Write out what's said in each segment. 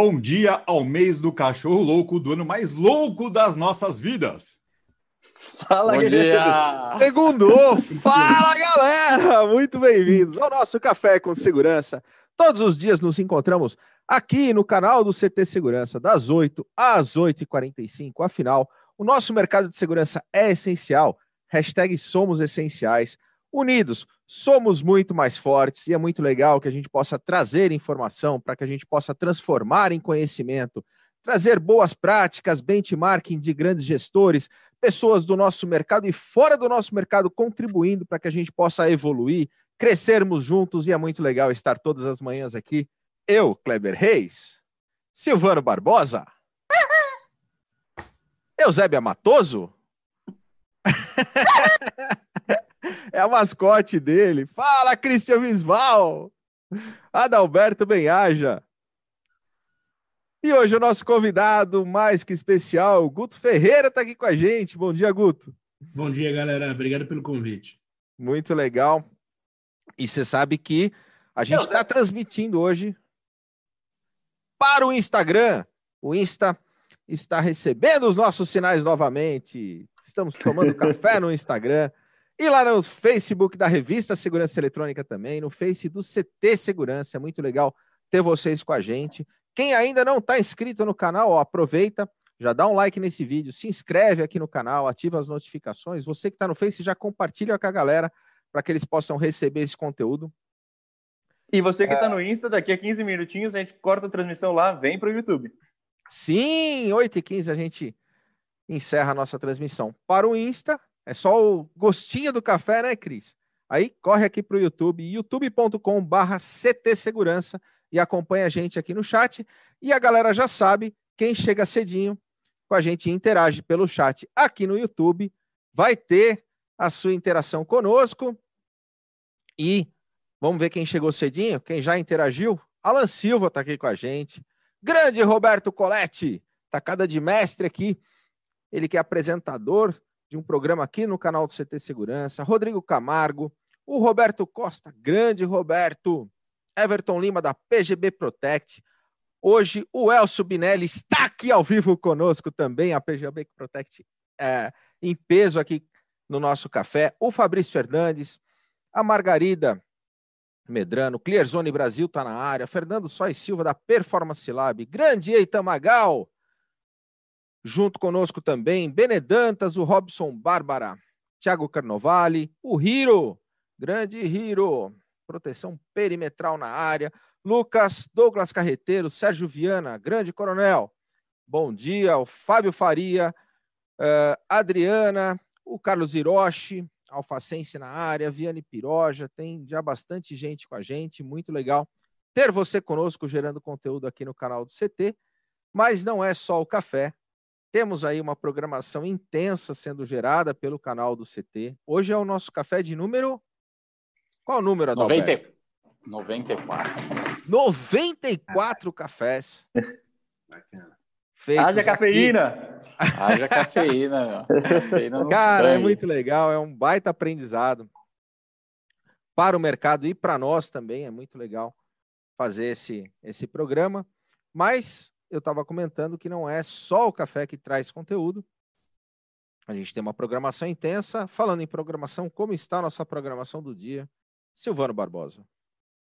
Bom dia ao mês do cachorro louco, do ano mais louco das nossas vidas. Fala, Bom dia! Segundo, fala galera! Muito bem-vindos ao nosso Café com Segurança. Todos os dias nos encontramos aqui no canal do CT Segurança, das 8 às 8h45. Afinal, o nosso mercado de segurança é essencial. Hashtag somos essenciais. Unidos, somos muito mais fortes e é muito legal que a gente possa trazer informação para que a gente possa transformar em conhecimento, trazer boas práticas, benchmarking de grandes gestores, pessoas do nosso mercado e fora do nosso mercado contribuindo para que a gente possa evoluir, crescermos juntos e é muito legal estar todas as manhãs aqui. Eu, Kleber Reis, Silvano Barbosa, Eusébia Matoso. é a mascote dele. Fala, Christian Visval! Adalberto Benhaja. E hoje o nosso convidado mais que especial, Guto Ferreira, está aqui com a gente. Bom dia, Guto. Bom dia, galera. Obrigado pelo convite. Muito legal. E você sabe que a gente está transmitindo hoje para o Instagram. O Insta está recebendo os nossos sinais novamente. Estamos tomando café no Instagram. E lá no Facebook da Revista Segurança Eletrônica também, no Face do CT Segurança. É muito legal ter vocês com a gente. Quem ainda não está inscrito no canal, ó, aproveita, já dá um like nesse vídeo, se inscreve aqui no canal, ativa as notificações. Você que está no Face, já compartilha com a galera para que eles possam receber esse conteúdo. E você que está é... no Insta, daqui a 15 minutinhos a gente corta a transmissão lá, vem para o YouTube. Sim, 8h15 a gente encerra a nossa transmissão. Para o Insta, é só o gostinho do café, né, Cris? Aí corre aqui para o YouTube, youtube.com/barra CT Segurança e acompanha a gente aqui no chat. E a galera já sabe, quem chega cedinho com a gente interage pelo chat aqui no YouTube, vai ter a sua interação conosco. E vamos ver quem chegou cedinho, quem já interagiu. Alan Silva está aqui com a gente. Grande Roberto Coletti, tacada de mestre aqui. Ele que é apresentador de um programa aqui no canal do CT Segurança, Rodrigo Camargo, o Roberto Costa, grande Roberto, Everton Lima da PGB Protect. Hoje o Elcio Binelli está aqui ao vivo conosco também, a PGB Protect é, em peso aqui no nosso café. O Fabrício Fernandes, a Margarida Medrano, Clearzone Brasil está na área, Fernando Sois Silva da Performance Lab, grande Eita Magal, Junto conosco também, Benedantas, o Robson Bárbara, Thiago Carnovale, o Hiro, grande Hiro, proteção perimetral na área, Lucas, Douglas Carreteiro, Sérgio Viana, grande coronel, bom dia, o Fábio Faria, uh, Adriana, o Carlos Hiroshi, Alfacense na área, Viane Piroja, tem já bastante gente com a gente, muito legal ter você conosco gerando conteúdo aqui no canal do CT, mas não é só o café, temos aí uma programação intensa sendo gerada pelo canal do CT. Hoje é o nosso café de número. Qual o número, Adalberto? 90... 94. 94 cafés. Feitos Haja cafeína! Haja cafeína, cafeína Cara, é muito legal, é um baita aprendizado para o mercado e para nós também. É muito legal fazer esse, esse programa. Mas eu estava comentando que não é só o café que traz conteúdo. A gente tem uma programação intensa. Falando em programação, como está a nossa programação do dia? Silvano Barbosa.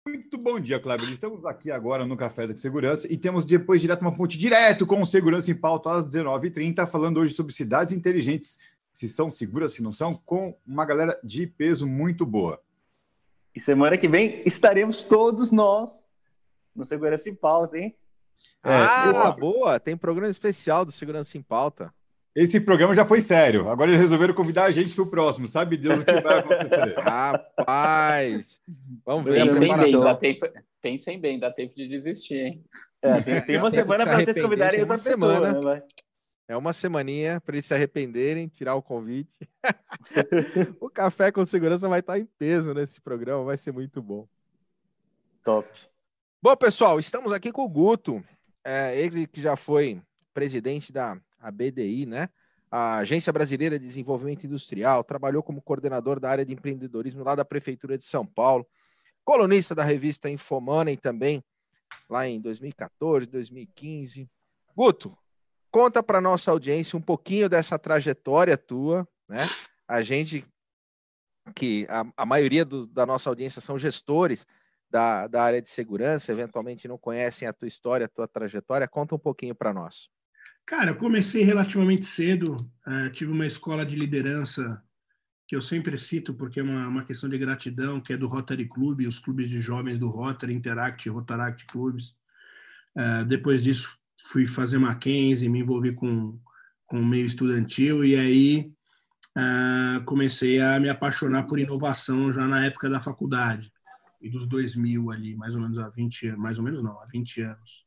Muito bom dia, Kleber. Estamos aqui agora no Café da Segurança e temos depois direto uma ponte direto com o Segurança em Pauta às 19h30, falando hoje sobre cidades inteligentes, se são seguras, se não são, com uma galera de peso muito boa. E semana que vem estaremos todos nós no Segurança em Pauta, hein? É, ah, boa. boa. Tem programa especial do Segurança em Pauta. Esse programa já foi sério. Agora eles resolveram convidar a gente para o próximo. Sabe Deus o que vai acontecer. Rapaz! Vamos ver. Pensem bem, dá tempo, pensem bem, dá tempo de desistir, hein? É, tem, tem uma semana para vocês convidarem outra pessoa, semana. Né, é uma semaninha para eles se arrependerem, tirar o convite. o café com segurança vai estar em peso nesse programa, vai ser muito bom. Top. Bom, pessoal, estamos aqui com o Guto é, ele que já foi presidente da ABDI, né? A Agência Brasileira de Desenvolvimento Industrial, trabalhou como coordenador da área de empreendedorismo lá da Prefeitura de São Paulo, colunista da revista Infomoney também, lá em 2014, 2015. Guto, conta para nossa audiência um pouquinho dessa trajetória tua, né? A gente que a, a maioria do, da nossa audiência são gestores da, da área de segurança, eventualmente não conhecem a tua história, a tua trajetória. Conta um pouquinho para nós. Cara, eu comecei relativamente cedo, uh, tive uma escola de liderança que eu sempre cito porque é uma, uma questão de gratidão, que é do Rotary Club, os clubes de jovens do Rotary, Interact Rotaract Clubes. Uh, depois disso, fui fazer Mackenzie, me envolvi com, com o meio estudantil e aí uh, comecei a me apaixonar por inovação já na época da faculdade e dos 2000 ali, mais ou menos há 20 mais ou menos não, há 20 anos.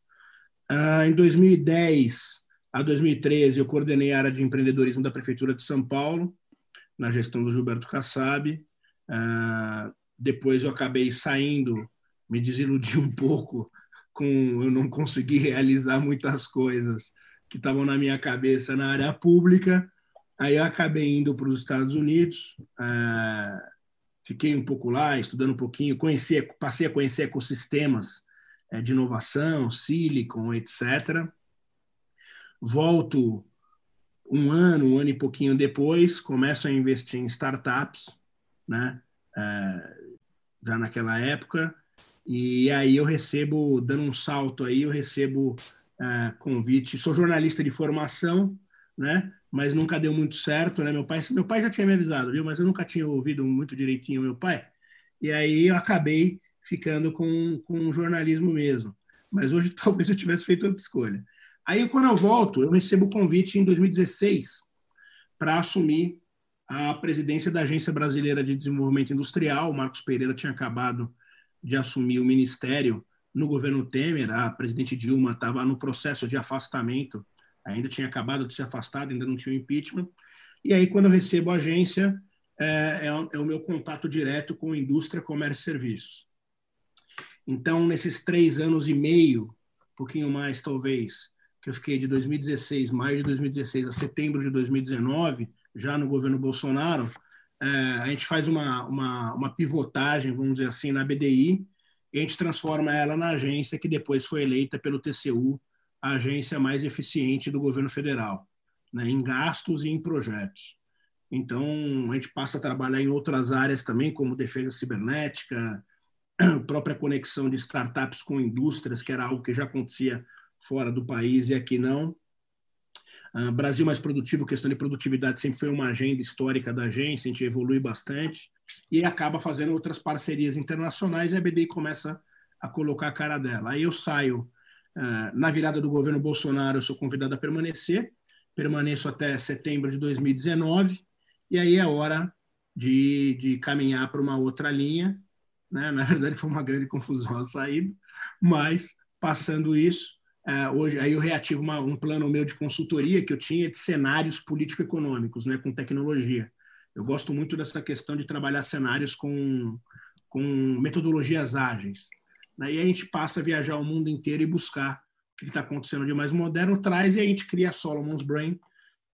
Uh, em 2010 a 2013 eu coordenei a área de empreendedorismo da prefeitura de São Paulo na gestão do Gilberto Kassab. Uh, depois eu acabei saindo, me desiludi um pouco com eu não consegui realizar muitas coisas que estavam na minha cabeça na área pública. Aí eu acabei indo para os Estados Unidos, uh, fiquei um pouco lá, estudando um pouquinho, conheci, passei a conhecer ecossistemas uh, de inovação, Silicon, etc. Volto um ano, um ano e pouquinho depois, começo a investir em startups, né? É, já naquela época, e aí eu recebo, dando um salto aí, eu recebo é, convite. Sou jornalista de formação, né? Mas nunca deu muito certo, né? Meu pai, meu pai já tinha me avisado, viu? Mas eu nunca tinha ouvido muito direitinho meu pai. E aí eu acabei ficando com, com jornalismo mesmo. Mas hoje talvez eu tivesse feito outra escolha. Aí, quando eu volto, eu recebo o convite em 2016 para assumir a presidência da Agência Brasileira de Desenvolvimento Industrial. O Marcos Pereira tinha acabado de assumir o ministério no governo Temer. A presidente Dilma estava no processo de afastamento, ainda tinha acabado de ser afastado, ainda não tinha o impeachment. E aí, quando eu recebo a agência, é, é, é o meu contato direto com indústria, comércio e serviços. Então, nesses três anos e meio, um pouquinho mais talvez, que eu fiquei de 2016, maio de 2016 a setembro de 2019, já no governo Bolsonaro, é, a gente faz uma, uma, uma pivotagem, vamos dizer assim, na BDI, e a gente transforma ela na agência que depois foi eleita pelo TCU, a agência mais eficiente do governo federal, né, em gastos e em projetos. Então, a gente passa a trabalhar em outras áreas também, como defesa cibernética, própria conexão de startups com indústrias, que era algo que já acontecia fora do país e aqui não. Uh, Brasil mais produtivo, questão de produtividade sempre foi uma agenda histórica da agência, a gente evolui bastante e acaba fazendo outras parcerias internacionais e a BDI começa a colocar a cara dela. Aí eu saio na virada do governo Bolsonaro, eu sou convidado a permanecer, permaneço até setembro de 2019 e aí é hora de, de caminhar para uma outra linha. Né? Na verdade, foi uma grande confusão a saída, mas passando isso, Uh, hoje, aí eu reativo uma, um plano meu de consultoria que eu tinha de cenários político-econômicos, né, com tecnologia. Eu gosto muito dessa questão de trabalhar cenários com, com metodologias ágeis. Daí a gente passa a viajar o mundo inteiro e buscar o que está acontecendo de mais moderno, traz e a gente cria a Solomon's Brain,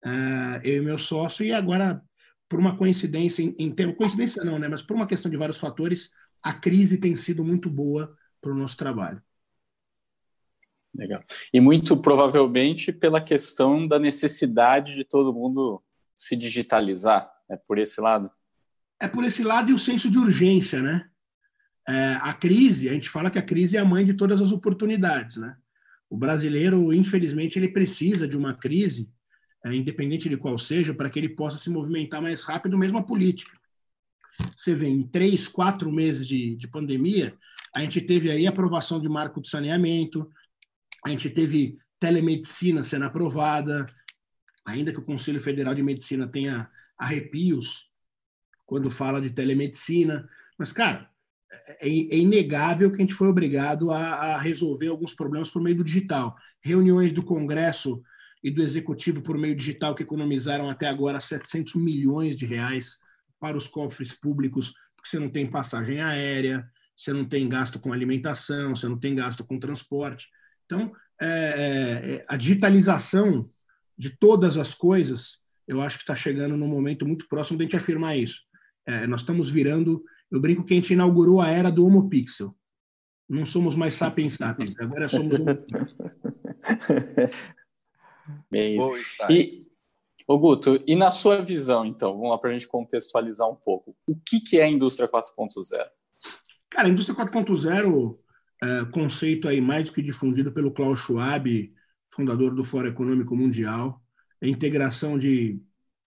uh, eu e meu sócio, e agora, por uma coincidência, em, em termos, coincidência não, né, mas por uma questão de vários fatores, a crise tem sido muito boa para o nosso trabalho. Legal. E muito provavelmente pela questão da necessidade de todo mundo se digitalizar, é por esse lado? É por esse lado e o senso de urgência, né? É, a crise, a gente fala que a crise é a mãe de todas as oportunidades, né? O brasileiro, infelizmente, ele precisa de uma crise, é, independente de qual seja, para que ele possa se movimentar mais rápido, mesmo a política. Você vê, em três, quatro meses de, de pandemia, a gente teve aí aprovação de marco de saneamento, a gente teve telemedicina sendo aprovada, ainda que o Conselho Federal de Medicina tenha arrepios quando fala de telemedicina. Mas, cara, é, é inegável que a gente foi obrigado a, a, resolver alguns problemas por meio do digital. Reuniões do Congresso e do Executivo por meio digital que economizaram até agora 700 milhões de reais para os cofres públicos, porque você não tem passagem aérea, você não tem gasto com alimentação, você não tem gasto com transporte. Então, é, é, é, a digitalização de todas as coisas, eu acho que está chegando num momento muito próximo de a gente afirmar isso. É, nós estamos virando, eu brinco que a gente inaugurou a era do Homo Pixel. Não somos mais sapiens sapiens, agora somos um. Bem isso. E, ô Guto, e na sua visão, então, vamos lá para a gente contextualizar um pouco. O que, que é a indústria 4.0? Cara, a indústria 4.0, é, conceito aí mais do que difundido pelo Klaus Schwab, fundador do Fórum Econômico Mundial, a integração de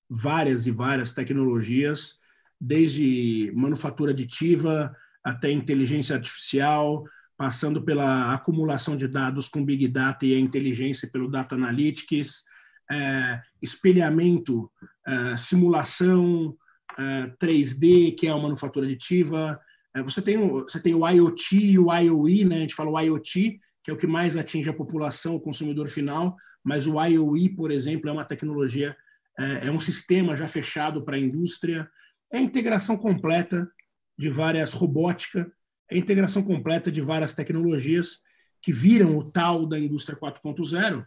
várias e várias tecnologias, desde manufatura aditiva até inteligência artificial, passando pela acumulação de dados com Big Data e a inteligência pelo Data Analytics, é, espelhamento, é, simulação, é, 3D, que é a manufatura aditiva. É, você, tem o, você tem o IoT e o IOE, né? a gente fala o IoT, que é o que mais atinge a população, o consumidor final, mas o IOE, por exemplo, é uma tecnologia, é, é um sistema já fechado para a indústria, é a integração completa de várias robótica, é a integração completa de várias tecnologias que viram o tal da indústria 4.0,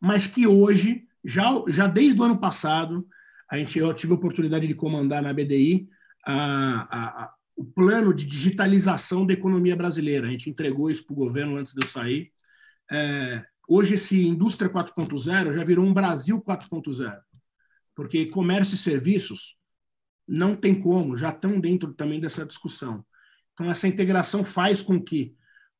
mas que hoje, já, já desde o ano passado, a gente, eu tive a oportunidade de comandar na BDI a, a, o plano de digitalização da economia brasileira. A gente entregou isso para o governo antes de eu sair. É, hoje, esse indústria 4.0 já virou um Brasil 4.0, porque comércio e serviços não tem como, já estão dentro também dessa discussão. Então, essa integração faz com que,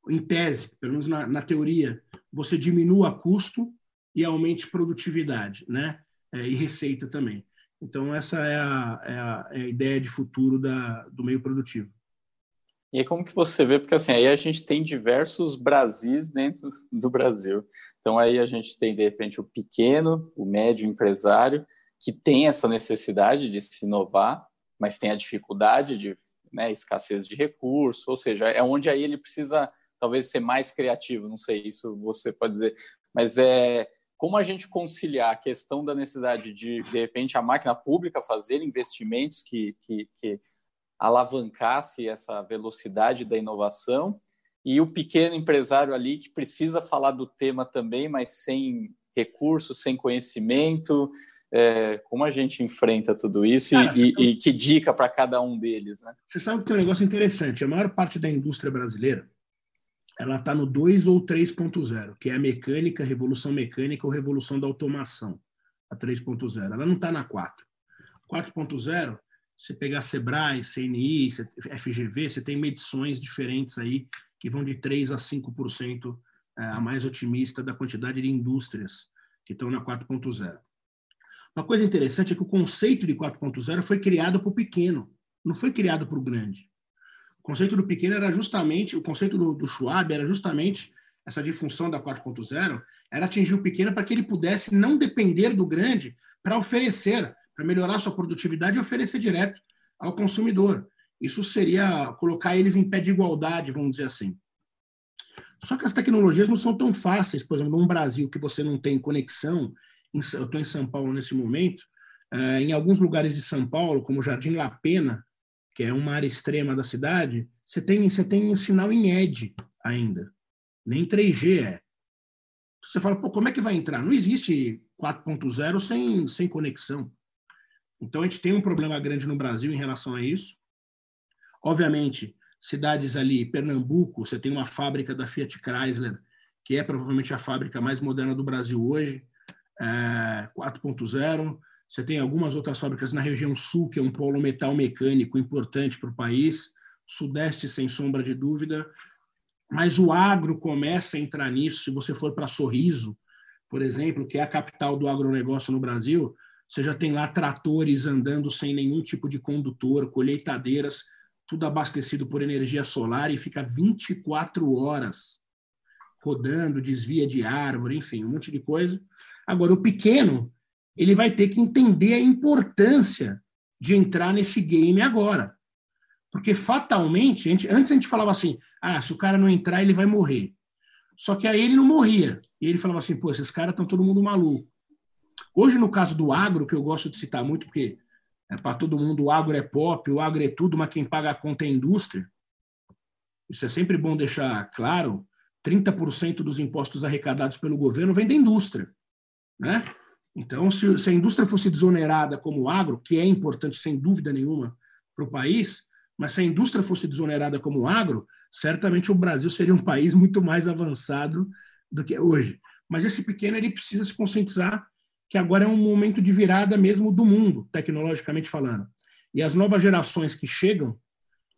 em tese, pelo menos na, na teoria, você diminua custo e aumente produtividade né? É, e receita também. Então, essa é a, é a, é a ideia de futuro da, do meio produtivo. E como que você vê? Porque assim, aí a gente tem diversos Brasis dentro do Brasil. Então, aí a gente tem, de repente, o pequeno, o médio empresário, que tem essa necessidade de se inovar, mas tem a dificuldade de né, escassez de recursos, ou seja, é onde aí ele precisa talvez ser mais criativo, não sei, isso você pode dizer, mas é como a gente conciliar a questão da necessidade de, de repente, a máquina pública fazer investimentos que, que, que alavancasse essa velocidade da inovação e o pequeno empresário ali que precisa falar do tema também, mas sem recursos, sem conhecimento, é, como a gente enfrenta tudo isso Cara, e, e, e, que dica para cada um deles, né? Você sabe que tem um negócio interessante. A maior parte da indústria brasileira ela está no 2 ou 3.0, que é a mecânica, revolução mecânica ou revolução da automação, a 3.0. Ela não está na 4. 4.0, você pegar Sebrae, CNI, FGV, você tem medições diferentes aí que vão de 3 a 5% é, a mais otimista da quantidade de indústrias que estão na 4.0. Uma coisa interessante é que o conceito de 4.0 foi criado para o pequeno, não foi criado para o grande. O conceito do pequeno era justamente, o conceito do, do Schwab era justamente essa disfunção da 4.0, era atingir o pequeno para que ele pudesse não depender do grande para oferecer, para melhorar sua produtividade e oferecer direto ao consumidor. Isso seria colocar eles em pé de igualdade, vamos dizer assim. Só que as tecnologias não são tão fáceis, por exemplo, num Brasil que você não tem conexão, eu estou em São Paulo nesse momento, eh, em alguns lugares de São Paulo, como Jardim La Pena, que é uma área extrema da cidade, você tem, você tem um sinal em ED ainda. Nem 3G é. Você fala, pô, como é que vai entrar? Não existe 4.0 sem, sem conexão. Então, a gente tem um problema grande no Brasil em relação a isso. Obviamente, cidades ali, Pernambuco, você tem uma fábrica da Fiat Chrysler, que é provavelmente a fábrica mais moderna do Brasil hoje, é, 4.0. Você tem algumas outras fábricas na região sul, que é um polo metal mecânico importante para o país, sudeste, sem sombra de dúvida. Mas o agro começa a entrar nisso. Se você for para Sorriso, por exemplo, que é a capital do agronegócio no Brasil, você já tem lá tratores andando sem nenhum tipo de condutor, colheitadeiras, tudo abastecido por energia solar e fica 24 horas rodando, desvia de árvore, enfim, um monte de coisa. Agora, o pequeno, ele vai ter que entender a importância de entrar nesse game agora. Porque fatalmente, a gente, antes a gente falava assim: ah, se o cara não entrar, ele vai morrer. Só que aí ele não morria. E ele falava assim: pô, esses caras estão todo mundo maluco. Hoje, no caso do agro, que eu gosto de citar muito, porque é para todo mundo o agro é pop, o agro é tudo, mas quem paga a conta é a indústria. Isso é sempre bom deixar claro. 30% dos impostos arrecadados pelo governo vem da indústria. Né? Então, se, se a indústria fosse desonerada como o agro, que é importante sem dúvida nenhuma para o país, Mas se a indústria fosse desonerada como o agro, certamente o Brasil seria um país muito mais avançado do que é hoje. Mas esse pequeno ele precisa se conscientizar que agora é um momento de virada mesmo do mundo, tecnologicamente falando. E as novas gerações que chegam,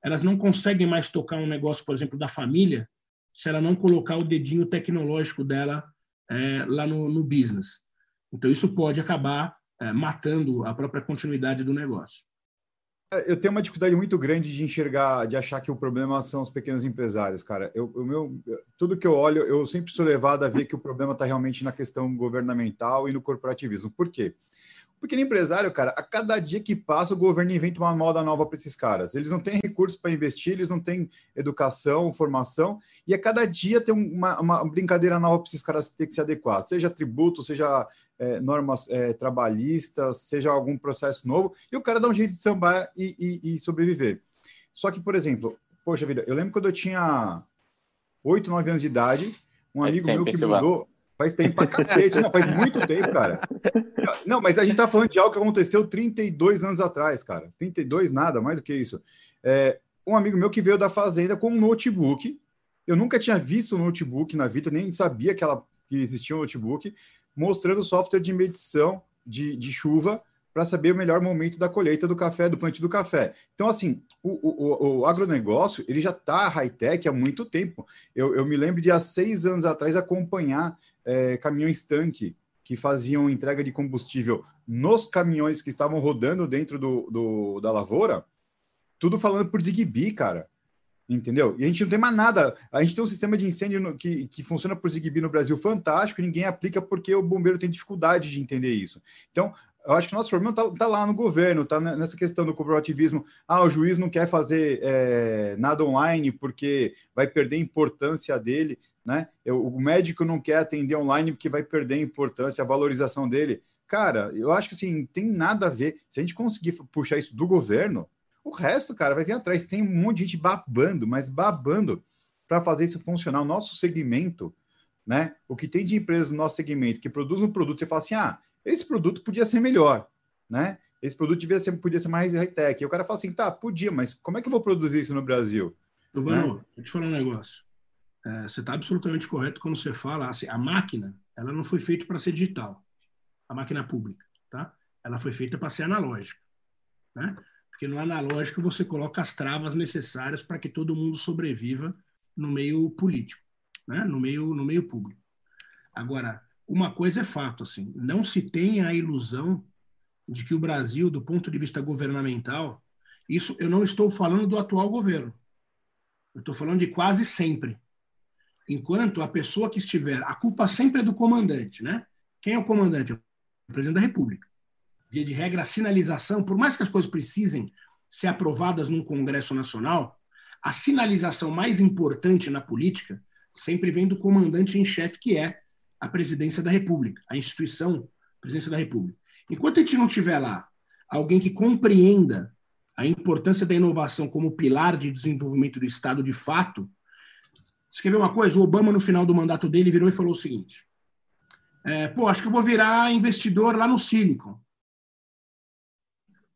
elas não conseguem mais tocar um negócio, por exemplo, da família, se ela não colocar o dedinho tecnológico dela é, lá no, no, business. Então, isso pode acabar é, matando a própria continuidade do negócio. É, eu tenho uma dificuldade muito grande de enxergar, de achar que o problema são os pequenos empresários, cara. Eu, meu, tudo que eu olho, eu sempre sou levado a ver que o problema está realmente na questão governamental e no corporativismo. Por quê? O pequeno empresário, cara, a cada dia que passa, o governo inventa uma moda nova para esses caras. Eles não têm recursos para investir, eles não têm educação, formação, e a cada dia tem uma, uma brincadeira nova para esses caras ter que se adequar, seja tributo, seja é, normas é, trabalhistas, seja algum processo novo, e o cara dá um jeito de sambar e, e, e, sobreviver. Só que, por exemplo, poxa vida, eu lembro quando eu tinha 8, 9 anos de idade, um faz amigo tempo, meu que mudou. Faz tempo pra cacete, não, faz muito tempo, cara. Não, mas a gente tá falando de algo que aconteceu 32 anos atrás, cara. 32 nada, mais do que isso. É, um amigo meu que veio da fazenda com um notebook. Eu nunca tinha visto um notebook na vida, nem sabia que, ela, que existia um notebook mostrando software de medição de, de chuva para saber o melhor momento da colheita do café, do plantio do café. Então, assim, o, o, o agronegócio ele já está high-tech há muito tempo. Eu, eu, me lembro de há seis anos atrás acompanhar é, caminhões tanque que faziam entrega de combustível nos caminhões que estavam rodando dentro do, do da lavoura, tudo falando por Zigbee, cara entendeu? E a gente não tem mais nada. A gente tem um sistema de incêndio no, que, que funciona por Zigbee no Brasil fantástico ninguém aplica porque o bombeiro tem dificuldade de entender isso. Então, eu acho que o nosso problema está tá lá no governo, está nessa questão do cooperativismo. Ah, o juiz não quer fazer é, nada online porque vai perder a importância dele, né? Eu, o médico não quer atender online porque vai perder a importância, a valorização dele. Cara, eu acho que assim, tem nada a ver. Se a gente conseguir puxar isso do governo, o resto, cara, vai vir atrás. Tem um monte de gente babando, mas babando para fazer isso funcionar. O nosso segmento, né? O que tem de empresas no nosso segmento que produz um produto, você fala assim: ah, esse produto podia ser melhor, né? Esse produto devia ser, podia ser mais high-tech. E o cara fala assim: tá, podia, mas como é que eu vou produzir isso no Brasil? Giovano, né? deixa eu te falar um negócio. É, você está absolutamente correto quando você fala assim: a máquina, ela não foi feita para ser digital, a máquina pública, tá? Ela foi feita para ser analógica, né? Porque no analógico você coloca as travas necessárias para que todo mundo sobreviva no meio político, né? no, meio, no meio público. Agora, uma coisa é fato, assim, não se tem a ilusão de que o Brasil, do ponto de vista governamental, isso eu não estou falando do atual governo, eu estou falando de quase sempre. Enquanto a pessoa que estiver, a culpa sempre é do comandante, né? Quem é o comandante? O presidente da República via de regra, a sinalização, por mais que as coisas precisem ser aprovadas num Congresso Nacional, a sinalização mais importante na política sempre vem do comandante em chefe, que é a presidência da República, a instituição presidência da República. Enquanto a gente não tiver lá alguém que compreenda a importância da inovação como pilar de desenvolvimento do Estado de fato, ver uma coisa? O Obama, no final do mandato dele, virou e falou o seguinte: é, pô, acho que eu vou virar investidor lá no Silicon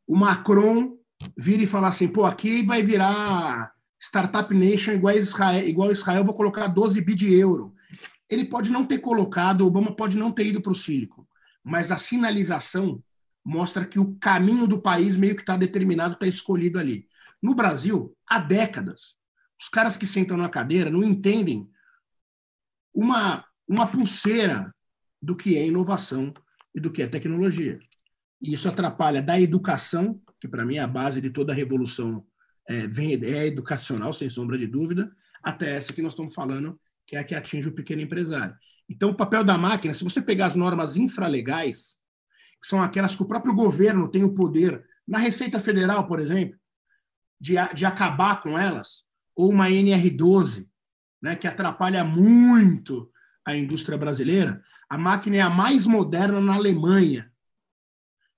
o Macron vira e fala assim, pô, aqui vai virar Startup Nation igual Israel, igual Israel, vou colocar 12 bi de euro. Ele pode não ter colocado, o Obama pode não ter ido para o Silicon, mas a sinalização mostra que o caminho do país meio que está determinado, está escolhido ali. No Brasil, há décadas, os caras que sentam na cadeira não entendem uma, uma pulseira do que é inovação e do que é tecnologia. E isso atrapalha da educação, que para mim é a base de toda a revolução é, vem, é educacional, sem sombra de dúvida, até essa que nós estamos falando, que é a que atinge o pequeno empresário. Então, o papel da máquina, se você pegar as normas infralegais, que são aquelas que o próprio governo tem o poder, na Receita Federal, por exemplo, de, de acabar com elas, ou uma NR12, né, que atrapalha muito a indústria brasileira, a máquina é a mais moderna na Alemanha,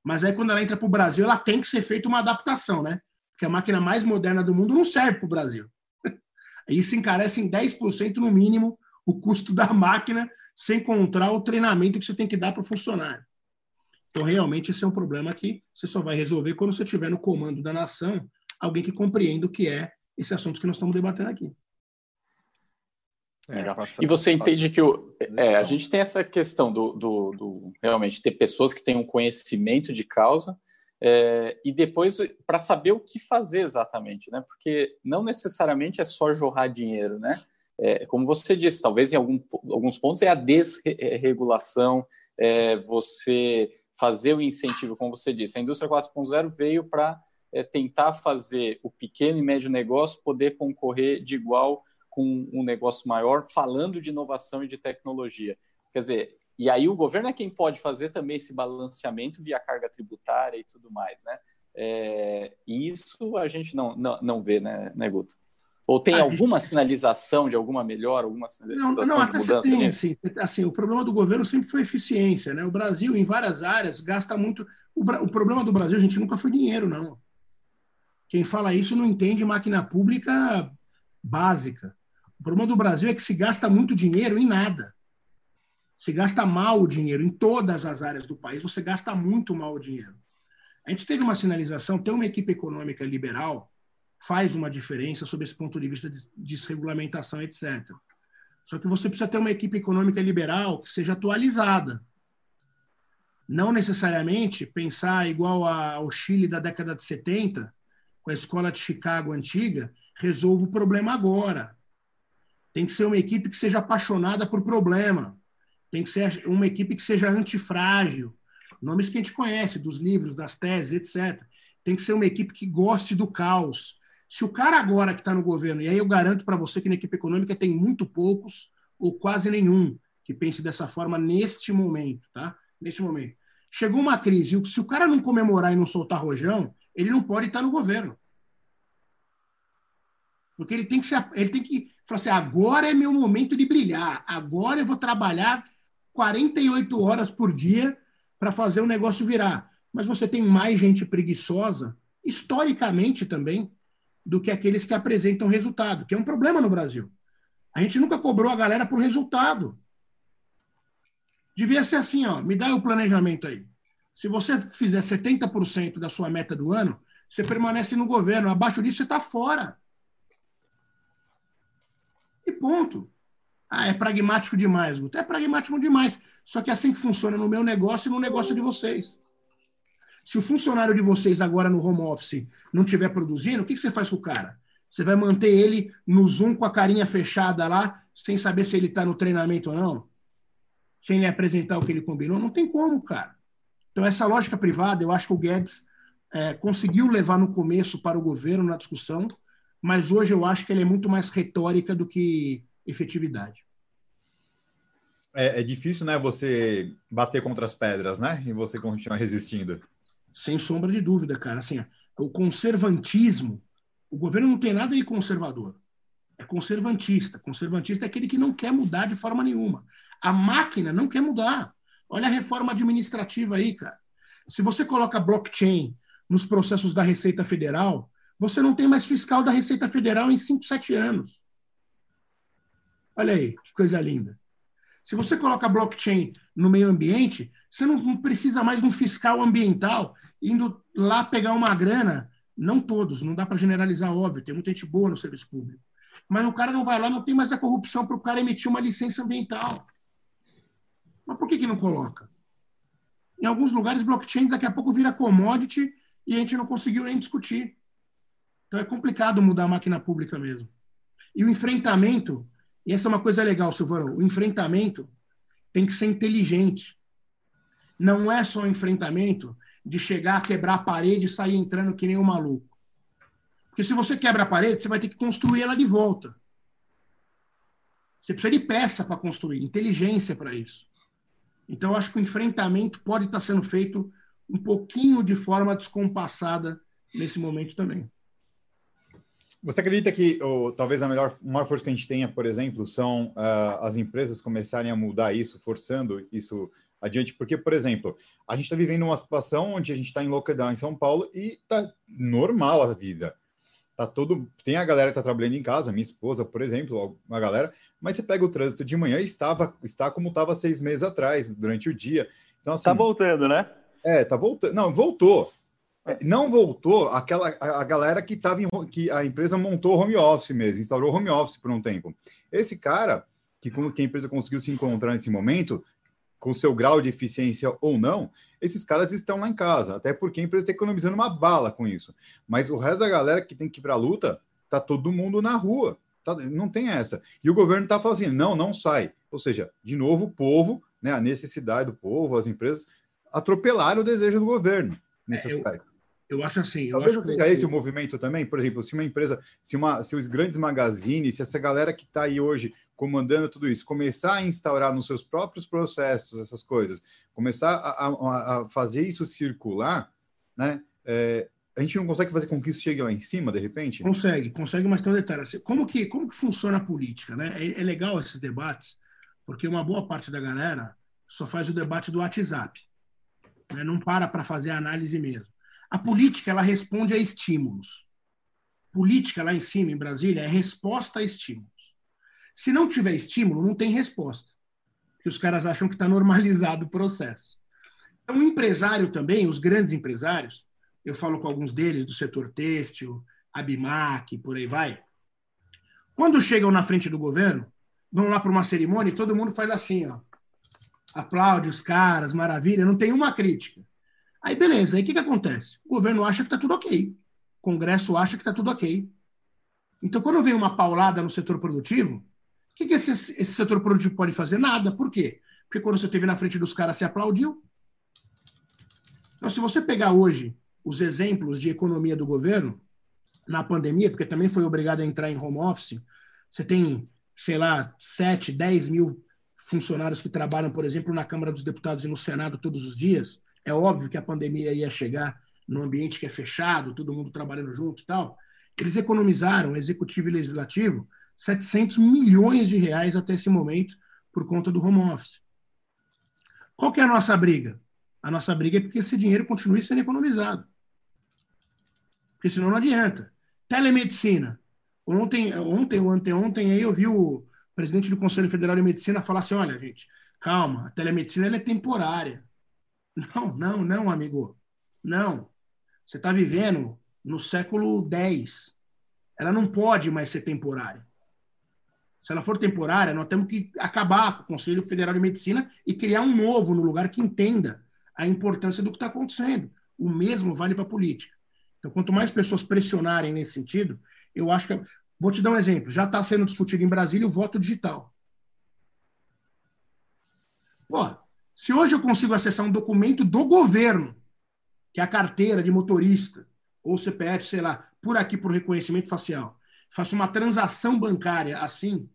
mas aí, quando ela entra para o Brasil, ela tem que ser feita uma adaptação, né? Porque a máquina mais moderna do mundo não serve para o Brasil. Isso encarece em 10% no mínimo o custo da máquina, sem encontrar o treinamento que você tem que dar para o funcionário. Então, realmente, esse é um problema que você só vai resolver quando você estiver no comando da nação, alguém que compreenda o que é esse assunto que nós estamos debatendo aqui. É, e você entende que o, é, a gente tem essa questão do, do, do, realmente ter pessoas que tenham conhecimento de causa é, e depois para saber o que fazer exatamente, né? Porque não necessariamente é só jorrar dinheiro, né? É, como você disse, talvez em algum, alguns pontos é a desregulação, é, você fazer o incentivo, como você disse. A indústria 4.0 veio para tentar fazer o pequeno e médio negócio poder concorrer de igual com um negócio maior, falando de inovação e de tecnologia. Quer dizer, e aí o governo é quem pode fazer também esse balanceamento via carga tributária e tudo mais, né? É, isso a gente não, não, não vê, né, né Guto? Ou tem alguma sinalização de alguma melhora, alguma sinalização não, não, de mudança tem, assim, assim, o problema do governo sempre foi eficiência, né? O Brasil, em várias áreas, gasta muito... O, o problema do Brasil, a gente, nunca foi dinheiro, não. Quem fala isso não entende máquina pública básica. O problema do Brasil é que se gasta muito dinheiro em nada. Se gasta mal o dinheiro em todas as áreas do país, você gasta muito mal o dinheiro. A gente teve uma sinalização, ter uma equipe econômica liberal faz uma diferença sob esse ponto de vista de desregulamentação, etc. Só que você precisa ter uma equipe econômica liberal que seja atualizada. Não necessariamente pensar igual ao Chile da década de 70, com a escola de Chicago antiga, resolve o problema agora. Tem que ser uma equipe que seja apaixonada por problema. Tem que ser uma equipe que seja antifrágil. Nomes que a gente conhece, dos livros, das teses, etc. Tem que ser uma equipe que goste do caos. Se o cara agora que está no governo, e aí eu garanto para você que na equipe econômica tem muito poucos ou quase nenhum que pense dessa forma neste momento, tá? Neste momento. Chegou uma crise, se o cara não comemorar e não soltar rojão, ele não pode estar no governo. Porque ele tem que ser, ele tem que falar assim: agora é meu momento de brilhar, agora eu vou trabalhar 48 horas por dia para fazer o negócio virar. Mas você tem mais gente preguiçosa, historicamente também, do que aqueles que apresentam resultado, que é um problema no Brasil. A gente nunca cobrou a galera por resultado. Devia ser assim, ó, me dá o planejamento aí. Se você fizer 70% da sua meta do ano, você permanece no governo. Abaixo disso, você está fora. E ponto. Ah, é pragmático demais, Guto. É pragmático demais. Só que é assim que funciona no meu negócio e no negócio de vocês. Se o funcionário de vocês agora no home office não estiver produzindo, o que você faz com o cara? Você vai manter ele no Zoom com a carinha fechada lá, sem saber se ele está no treinamento ou não? Sem lhe apresentar o que ele combinou? Não tem como, cara. Então, essa lógica privada, eu acho que o Guedes é, conseguiu levar no começo para o governo na discussão, mas hoje eu acho que ele é muito mais retórica do que efetividade. É, é, difícil, né, você bater contra as pedras, né, e você continuar resistindo. Sem sombra de dúvida, cara. Assim, o conservantismo, o governo não tem nada de conservador. É conservantista. Conservantista é aquele que não quer mudar de forma nenhuma. A máquina não quer mudar. Olha a reforma administrativa aí, cara. Se você coloca blockchain nos processos da Receita Federal, você não tem mais fiscal da Receita Federal em 5, 7 anos. Olha aí, que coisa linda. Se você coloca blockchain no meio ambiente, você não, precisa mais de um fiscal ambiental indo lá pegar uma grana. Não todos, não dá para generalizar, óbvio, tem muita gente boa no serviço público. Mas o cara não vai lá, não tem mais a corrupção para o cara emitir uma licença ambiental. Mas por que, que não coloca? Em alguns lugares, blockchain daqui a pouco vira commodity e a gente não conseguiu nem discutir. Então é complicado mudar a máquina pública mesmo. E o enfrentamento, e essa é uma coisa legal, Silvano, o enfrentamento tem que ser inteligente. Não é só enfrentamento de chegar, quebrar a parede e sair entrando que nem um maluco. Porque se você quebra a parede, você vai ter que construir ela de volta. Você precisa de peça para construir, inteligência para isso. Então, eu acho que o enfrentamento pode estar sendo feito um pouquinho de forma descompassada nesse momento também. Você acredita que ou, talvez a melhor, maior força que a gente tenha, por exemplo, são uh, as empresas começarem a mudar isso, forçando isso adiante? Porque, por exemplo, a gente está vivendo uma situação onde a gente está em lockdown em São Paulo e está normal a vida. Tá todo, tem a galera que está trabalhando em casa, minha esposa, por exemplo, uma galera, mas você pega o trânsito de manhã e estava, está como estava seis meses atrás, durante o dia. Então, assim, tá voltando, né? É, tá voltando. Não, voltou. É, não voltou aquela a, a galera que estava que a empresa montou home office mesmo, instaurou home office por um tempo. Esse cara que, que a empresa conseguiu se encontrar nesse momento, com seu grau de eficiência ou não, esses caras estão lá em casa, até porque a empresa está economizando uma bala com isso. Mas o resto da galera que tem que ir para a luta, tá todo mundo na rua. Tá, não tem essa. E o governo está falando assim: não, não sai. Ou seja, de novo, o povo, né, a necessidade do povo, as empresas, atropelaram o desejo do governo nesse é, aspecto. Eu, acho assim. Eu Talvez acho seja que... esse o movimento também. Por exemplo, se uma empresa, se, uma, se os grandes magazines, se essa galera que está aí hoje comandando tudo isso, começar a instaurar nos seus próprios processos essas coisas, começar a, a, a fazer isso circular, né? É, a gente não consegue fazer com que isso chegue lá em cima, de repente? Consegue, consegue, mas tem um detalhe. Assim, como que, como que funciona a política? Né? É, é legal esses debates, porque uma boa parte da galera só faz o debate do WhatsApp. Né? Não para para fazer a análise mesmo. A política, ela responde a estímulos. Política, lá em cima, em Brasília, é resposta a estímulos. Se não tiver estímulo, não tem resposta. Porque os caras acham que está normalizado o processo. Então, o empresário também, os grandes empresários, eu falo com alguns deles do setor têxtil, Abimac, por aí vai. Quando chegam na frente do governo, vão lá para uma cerimônia e todo mundo faz assim, ó. Aplaude os caras, maravilha, não tem uma crítica. Aí beleza, aí o que, que acontece? O governo acha que está tudo ok. O Congresso acha que está tudo ok. Então, quando vem uma paulada no setor produtivo, que, que esse, esse setor produtivo pode fazer? Nada. Por quê? Porque quando você esteve na frente dos caras, você aplaudiu. Então, se você pegar hoje os exemplos de economia do governo, na pandemia, porque também foi obrigado a entrar em home office, você tem, sei lá, 7, 10 mil funcionários que trabalham, por exemplo, na Câmara dos Deputados e no Senado todos os dias. É óbvio que a pandemia ia chegar num ambiente que é fechado, todo mundo trabalhando junto e tal. Eles economizaram, executivo e legislativo, 700 milhões de reais até esse momento por conta do home office. Qual que é a nossa briga? A nossa briga é porque esse dinheiro continue sendo economizado. Porque senão não adianta. Telemedicina. Ontem, ontem ou anteontem, aí eu vi o presidente do Conselho Federal de Medicina falar assim: olha, gente, calma, a telemedicina é temporária. Não, não, não, amigo. Não. Você está vivendo no século X. Ela não pode mais ser temporária. Se ela for temporária, nós temos que acabar com o Conselho Federal de Medicina e criar um novo no lugar que entenda a importância do que está acontecendo. O mesmo vale para a política. Então, quanto mais pessoas pressionarem nesse sentido, eu acho que. Vou te dar um exemplo. Já está sendo discutido em Brasília o voto digital. Pô, se hoje eu consigo acessar um documento do governo, que é a carteira de motorista, ou CPF, sei lá, por aqui por reconhecimento facial, faço uma transação bancária assim,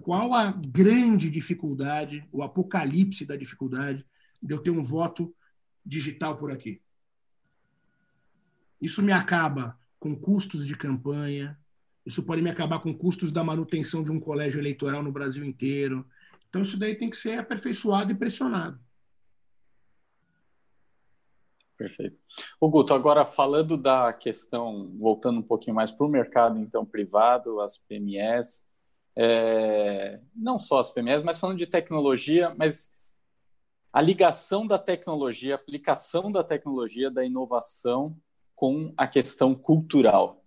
qual a grande dificuldade, o apocalipse da dificuldade de eu ter um voto digital por aqui? Isso me acaba com custos de campanha, isso pode me acabar com custos da manutenção de um colégio eleitoral no Brasil inteiro. Então, isso daí tem que ser aperfeiçoado e pressionado. Perfeito. O Guto, agora falando da questão, voltando um pouquinho mais para o mercado então privado, as PMEs, é, não só as PMEs, mas falando de tecnologia, mas a ligação da tecnologia, a aplicação da tecnologia, da inovação com a questão cultural,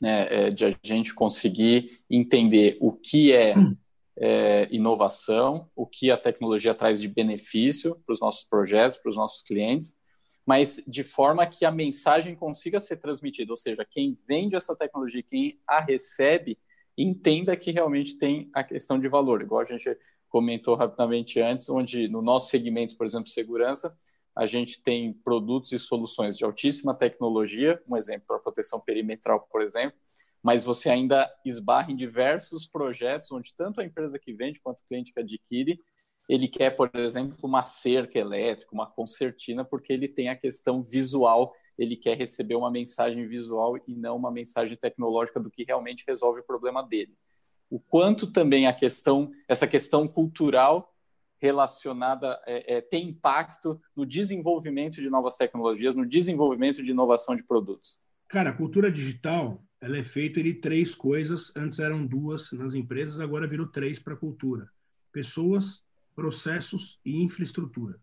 né, é, de a gente conseguir entender o que é, é inovação, o que a tecnologia traz de benefício para os nossos projetos, para os nossos clientes, mas de forma que a mensagem consiga ser transmitida, ou seja, quem vende essa tecnologia, quem a recebe, entenda que realmente tem a questão de valor, igual a gente comentou rapidamente antes, onde no nosso segmento, por exemplo, segurança, a gente tem produtos e soluções de altíssima tecnologia, um exemplo para proteção perimetral, por exemplo, mas você ainda esbarra em diversos projetos onde tanto a empresa que vende quanto o cliente que adquire, ele quer, por exemplo, uma cerca elétrica, uma concertina, porque ele tem a questão visual ele quer receber uma mensagem visual e não uma mensagem tecnológica do que realmente resolve o problema dele. O quanto também a questão, essa questão cultural relacionada é, é, tem impacto no desenvolvimento de novas tecnologias, no desenvolvimento de inovação de produtos. Cara, a cultura digital ela é feita de três coisas. Antes eram duas nas empresas, agora virou três para a cultura: pessoas, processos e infraestrutura.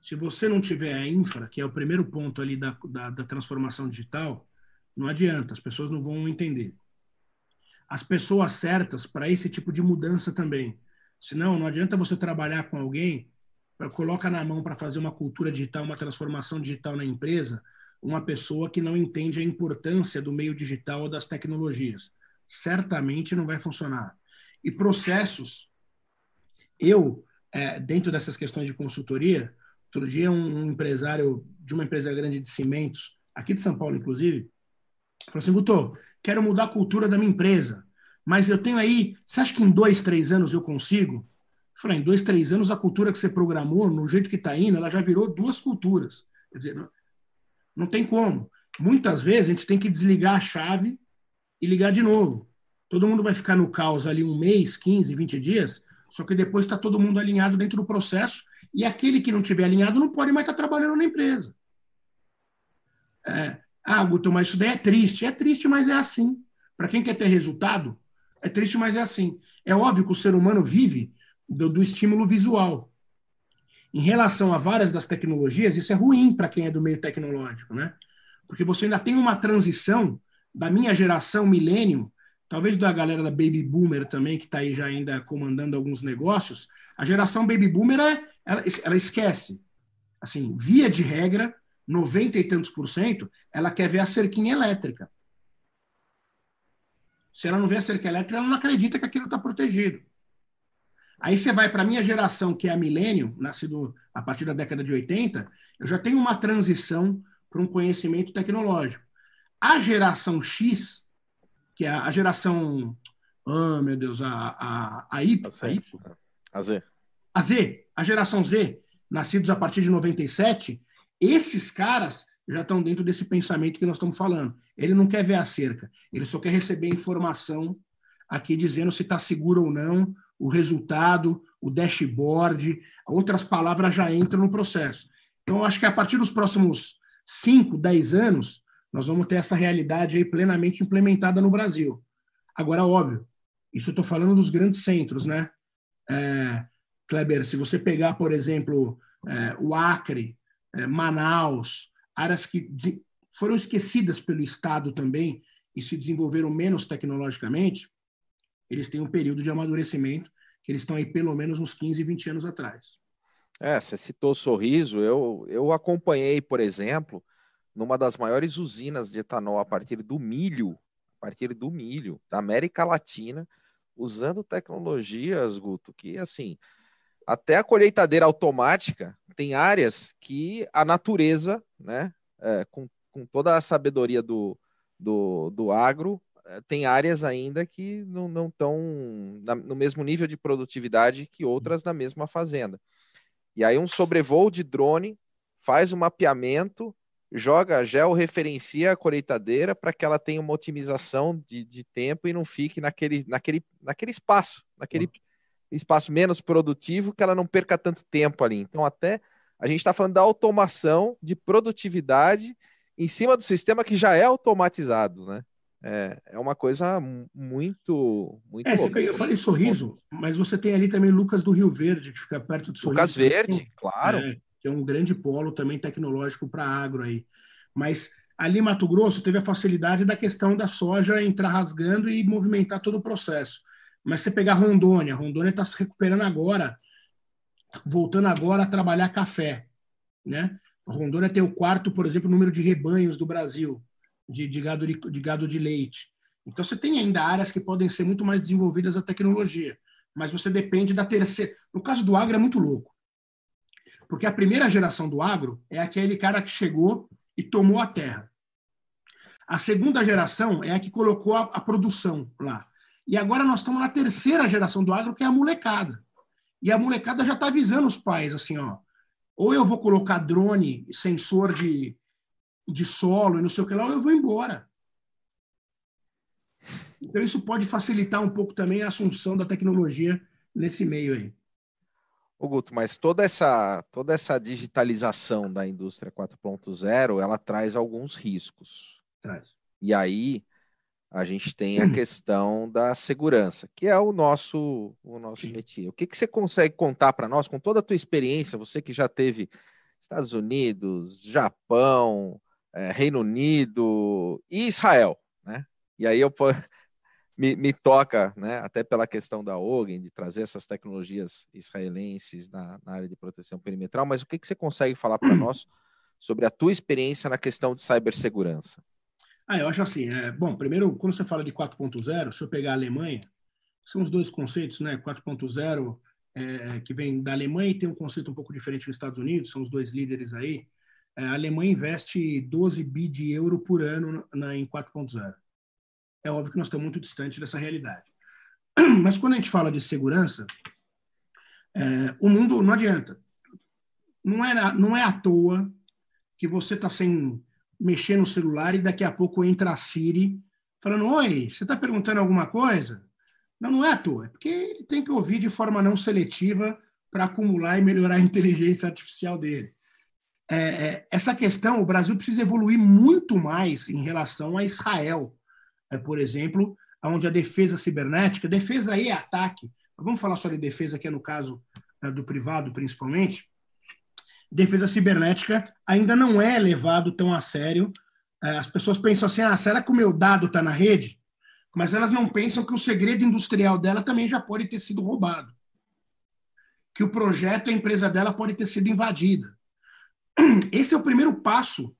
Se você não tiver a infra, que é o primeiro ponto ali da, da, da transformação digital, não adianta, as pessoas não vão entender. As pessoas certas para esse tipo de mudança também. Senão, não adianta você trabalhar com alguém, coloca na mão para fazer uma cultura digital, uma transformação digital na empresa, uma pessoa que não entende a importância do meio digital ou das tecnologias. Certamente não vai funcionar. E processos, eu, é, dentro dessas questões de consultoria, outro dia um, empresário de uma empresa grande de cimentos, aqui de São Paulo, inclusive, falou assim, Guto, quero mudar a cultura da minha empresa, mas eu tenho aí, você acha que em dois, três anos eu consigo? Eu falei, em dois, três anos a cultura que você programou, no jeito que está indo, ela já virou duas culturas. Quer dizer, não tem como. Muitas vezes a gente tem que desligar a chave e ligar de novo. Todo mundo vai ficar no caos ali um mês, 15, 20 dias, só que depois está todo mundo alinhado dentro do processo e aquele que não tiver alinhado não pode mais estar tá trabalhando na empresa. É, ah, Guto, mas isso daí é triste. É triste, mas é assim. Para quem quer ter resultado, é triste, mas é assim. É óbvio que o ser humano vive do, do estímulo visual em relação a várias das tecnologias, isso é ruim para quem é do meio tecnológico, né? Porque você ainda tem uma transição da minha geração milênio, talvez da galera da Baby Boomer também, que está aí já ainda comandando alguns negócios. A geração Baby Boomer, é, ela, ela esquece. Assim, via de regra, 90 e tantos por cento, ela quer ver a cerquinha elétrica. Se ela não vê a cerca elétrica, ela não acredita que aquilo está protegido. Aí você vai para a minha geração, que é a milênio, nascido a partir da década de 80, eu já tenho uma transição para um conhecimento tecnológico. A geração X, que é a geração. Oh, meu Deus, a, a, a, y, a, y, a Z. A Z, a geração Z, nascidos a partir de 97, esses caras já estão dentro desse pensamento que nós estamos falando. Ele não quer ver a cerca, ele só quer receber informação aqui dizendo se está seguro ou não, o resultado, o dashboard, outras palavras já entram no processo. Então, acho que a partir dos próximos 5, 10 anos, nós vamos ter essa realidade aí plenamente implementada no Brasil. Agora, óbvio, isso eu estou falando dos grandes centros, né? É, Kleber, se você pegar, por exemplo, é, o Acre, é, Manaus, áreas que foram esquecidas pelo Estado também e se desenvolveram menos tecnologicamente, eles têm um período de amadurecimento que eles estão aí pelo menos uns 15, 20 anos atrás. É, você citou Sorriso, eu, eu acompanhei, por exemplo, numa das maiores usinas de etanol a partir do milho, a partir do milho, da América Latina, usando tecnologias, Guto, que assim, até a colheitadeira automática tem áreas que a natureza, né, é, com, com toda a sabedoria do, do, do agro, tem áreas ainda que não estão no mesmo nível de produtividade que outras na mesma fazenda. E aí um sobrevoo de drone faz o um mapeamento, joga, georreferencia a colheitadeira para que ela tenha uma otimização de, de tempo e não fique naquele, naquele, naquele espaço, naquele uhum. espaço menos produtivo, que ela não perca tanto tempo ali. Então, até a gente está falando da automação de produtividade em cima do sistema que já é automatizado, né? É, é uma coisa muito, muito. É, louca. eu falei sorriso, mas você tem ali também Lucas do Rio Verde, que fica perto do sorriso. Lucas Verde, claro. É, que é um grande polo também tecnológico para agro aí. Mas ali Mato Grosso teve a facilidade da questão da soja entrar rasgando e movimentar todo o processo. Mas você pegar Rondônia, Rondônia está se recuperando agora, voltando agora a trabalhar café, né? Rondônia tem o quarto, por exemplo, número de rebanhos do Brasil de, de, gado, de, de gado de leite. Então, você tem ainda áreas que podem ser muito mais desenvolvidas a tecnologia, mas você depende da terceira. No caso do agro, é muito louco. Porque a primeira geração do agro é aquele cara que chegou e tomou a terra. A segunda geração é a que colocou a, a produção lá. E agora nós estamos na terceira geração do agro, que é a molecada. E a molecada já está avisando os pais, assim, ó, ou eu vou colocar drone, sensor de, de solo e não sei o que lá, eu vou embora. Então, isso pode facilitar um pouco também a assunção da tecnologia nesse meio aí. Ô Guto, mas toda essa, toda essa digitalização da indústria 4.0, ela traz alguns riscos. Traz. E aí a gente tem a questão da segurança, que é o nosso o nosso métier. O que, que você consegue contar para nós, com toda a tua experiência, você que já teve Estados Unidos, Japão, é, Reino Unido e Israel, né? E aí eu me, me toca, né, até pela questão da Ogen, de trazer essas tecnologias israelenses na, na área de proteção perimetral, mas o que, que você consegue falar para nós sobre a tua experiência na questão de cibersegurança? Ah, eu acho assim, é, bom, primeiro, quando você fala de 4.0, se eu pegar a Alemanha, são os dois conceitos, né, 4.0, é, que vem da Alemanha e tem um conceito um pouco diferente nos Estados Unidos, são os dois líderes aí, a Alemanha investe 12 bi de euro por ano na, em 4.0. É óbvio que nós estamos muito distante dessa realidade. Mas quando a gente fala de segurança, é, o mundo não adianta. Não é, não é à toa que você está sem mexer no celular e daqui a pouco entra a Siri falando: Oi, você está perguntando alguma coisa? Não, não é à toa, é porque ele tem que ouvir de forma não seletiva para acumular e melhorar a inteligência artificial dele. É, é, essa questão, o Brasil precisa evoluir muito mais em relação a Israel, é, por exemplo, onde a defesa cibernética, defesa é ataque, vamos falar só de defesa, que é no caso é, do privado principalmente, defesa cibernética ainda não é levado tão a sério. É, as pessoas pensam assim, ah, será que o meu dado está na rede? Mas elas não pensam que o segredo industrial dela também já pode ter sido roubado. Que o projeto, a empresa dela pode ter sido invadida. Esse é o primeiro passo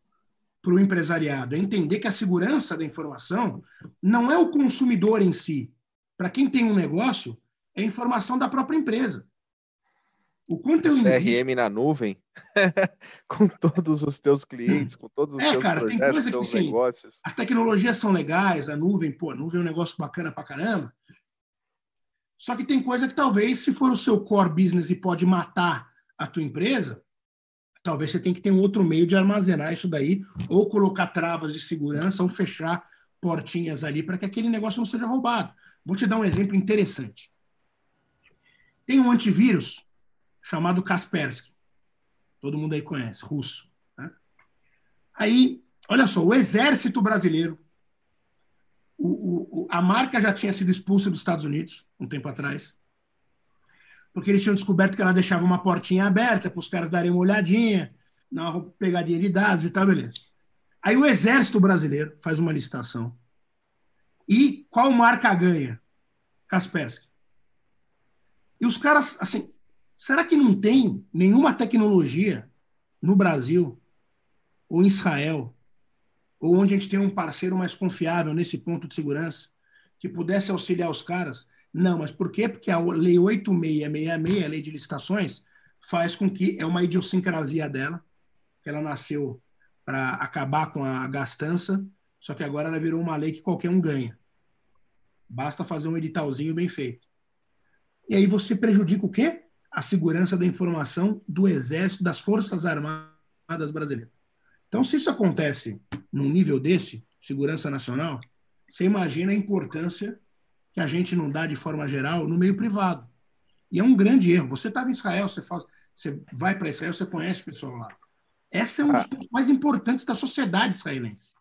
para o empresariado, é entender que a segurança da informação não é o consumidor em si. Para quem tem um negócio, é a informação da própria empresa. O quanto eu CRM na nuvem, com todos os teus clientes, com todos os é, teus cara, projetos, tem coisa que, assim, negócios. As tecnologias são legais, a nuvem, pô, a nuvem é um negócio bacana pra caramba. Só que tem coisa que talvez, se for o seu core business e pode matar a tua empresa, talvez você tenha que ter um outro meio de armazenar isso daí, ou colocar travas de segurança, ou fechar portinhas ali para que aquele negócio não seja roubado. Vou te dar um exemplo interessante. Tem um antivírus chamado Kaspersky. Todo mundo aí conhece, russo. Né? Aí, olha só, o exército brasileiro, o, o, a marca já tinha sido expulsa dos Estados Unidos um tempo atrás porque eles tinham descoberto que ela deixava uma portinha aberta para os caras darem uma olhadinha, na pegadinha de dados e tal, beleza. Aí o Exército Brasileiro faz uma licitação. E qual marca ganha? Kaspersky. E os caras, assim, será que não tem nenhuma tecnologia no Brasil ou em Israel, ou onde a gente tem um parceiro mais confiável nesse ponto de segurança, que pudesse auxiliar os caras não, mas por quê? Porque a Lei 8666, a Lei de Licitações, faz com que é uma idiosincrasia dela, ela nasceu para acabar com a gastança, só que agora ela virou uma lei que qualquer um ganha. Basta fazer um editalzinho bem feito. E aí você prejudica o quê? A segurança da informação do Exército, das Forças Armadas brasileiras. Então, se isso acontece num nível desse, segurança nacional, você imagina a importância que a gente não dá de forma geral no meio privado. E é um grande erro. Você estava em Israel, você, faz, você vai para Israel, você conhece o pessoal lá. Essa é um dos ah. pontos mais importantes da sociedade israelense.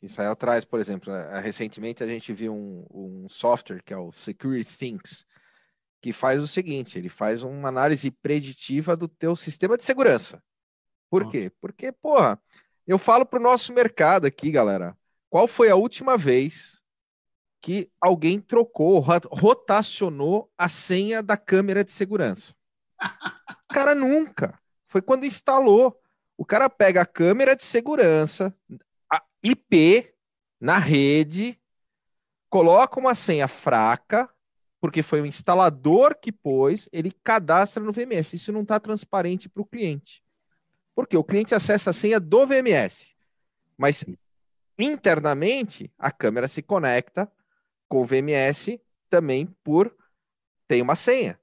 Israel traz, por exemplo, eh, recentemente a gente viu um, um software que é o Security Things, que faz o seguinte: ele faz uma análise preditiva do teu sistema de segurança. Por oh. quê? Porque, porra, eu falo para o nosso mercado aqui, galera. Qual foi a última vez que alguém trocou, rotacionou a senha da câmera de segurança. O cara nunca. Foi quando instalou. O cara pega a câmera de segurança, a IP na rede, coloca uma senha fraca, porque foi o instalador que pôs, ele cadastra no VMS. Isso não está transparente para o cliente. Porque o cliente acessa a senha do VMS. Mas internamente, a câmera se conecta com o VMS também por tem uma senha.